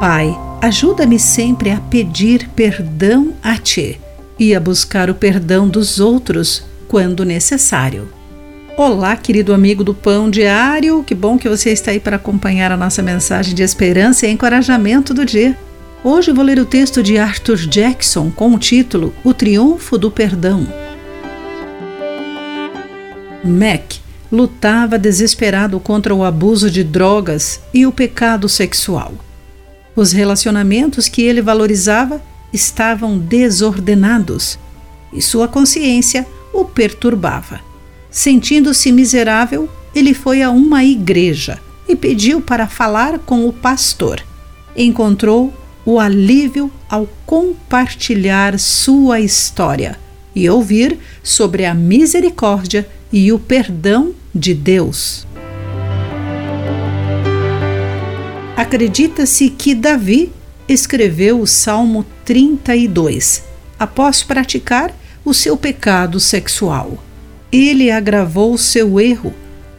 Pai, ajuda-me sempre a pedir perdão a Ti e a buscar o perdão dos outros quando necessário. Olá, querido amigo do Pão Diário, que bom que você está aí para acompanhar a nossa mensagem de esperança e encorajamento do dia. Hoje vou ler o texto de Arthur Jackson com o título O Triunfo do Perdão. Mac lutava desesperado contra o abuso de drogas e o pecado sexual. Os relacionamentos que ele valorizava estavam desordenados e sua consciência o perturbava. Sentindo-se miserável, ele foi a uma igreja e pediu para falar com o pastor. Encontrou o alívio ao compartilhar sua história e ouvir sobre a misericórdia e o perdão de Deus. Acredita-se que Davi escreveu o Salmo 32 após praticar o seu pecado sexual. Ele agravou seu erro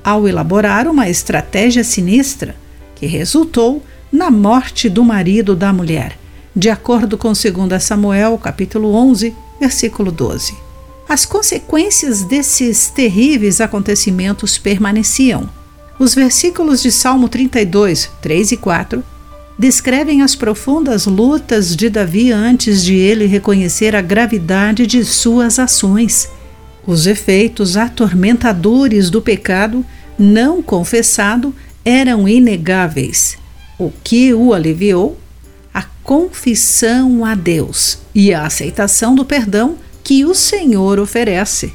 ao elaborar uma estratégia sinistra que resultou na morte do marido da mulher, de acordo com 2 Samuel, capítulo 11, versículo 12. As consequências desses terríveis acontecimentos permaneciam. Os versículos de Salmo 32, 3 e 4 descrevem as profundas lutas de Davi antes de ele reconhecer a gravidade de suas ações. Os efeitos atormentadores do pecado não confessado eram inegáveis o que o aliviou? A confissão a Deus e a aceitação do perdão que o Senhor oferece.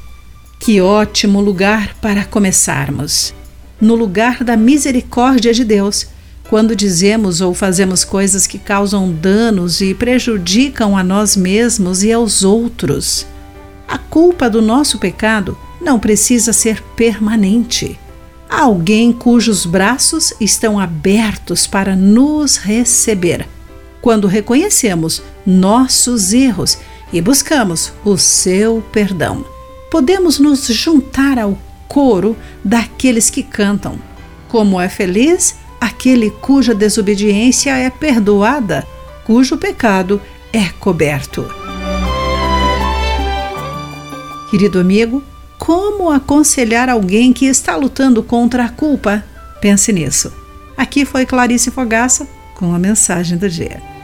Que ótimo lugar para começarmos! No lugar da misericórdia de Deus, quando dizemos ou fazemos coisas que causam danos e prejudicam a nós mesmos e aos outros. A culpa do nosso pecado não precisa ser permanente. Há alguém cujos braços estão abertos para nos receber. Quando reconhecemos nossos erros e buscamos o seu perdão, podemos nos juntar ao coro daqueles que cantam. Como é feliz aquele cuja desobediência é perdoada, cujo pecado é coberto. Querido amigo, como aconselhar alguém que está lutando contra a culpa? Pense nisso. Aqui foi Clarice Fogaça com a mensagem do dia.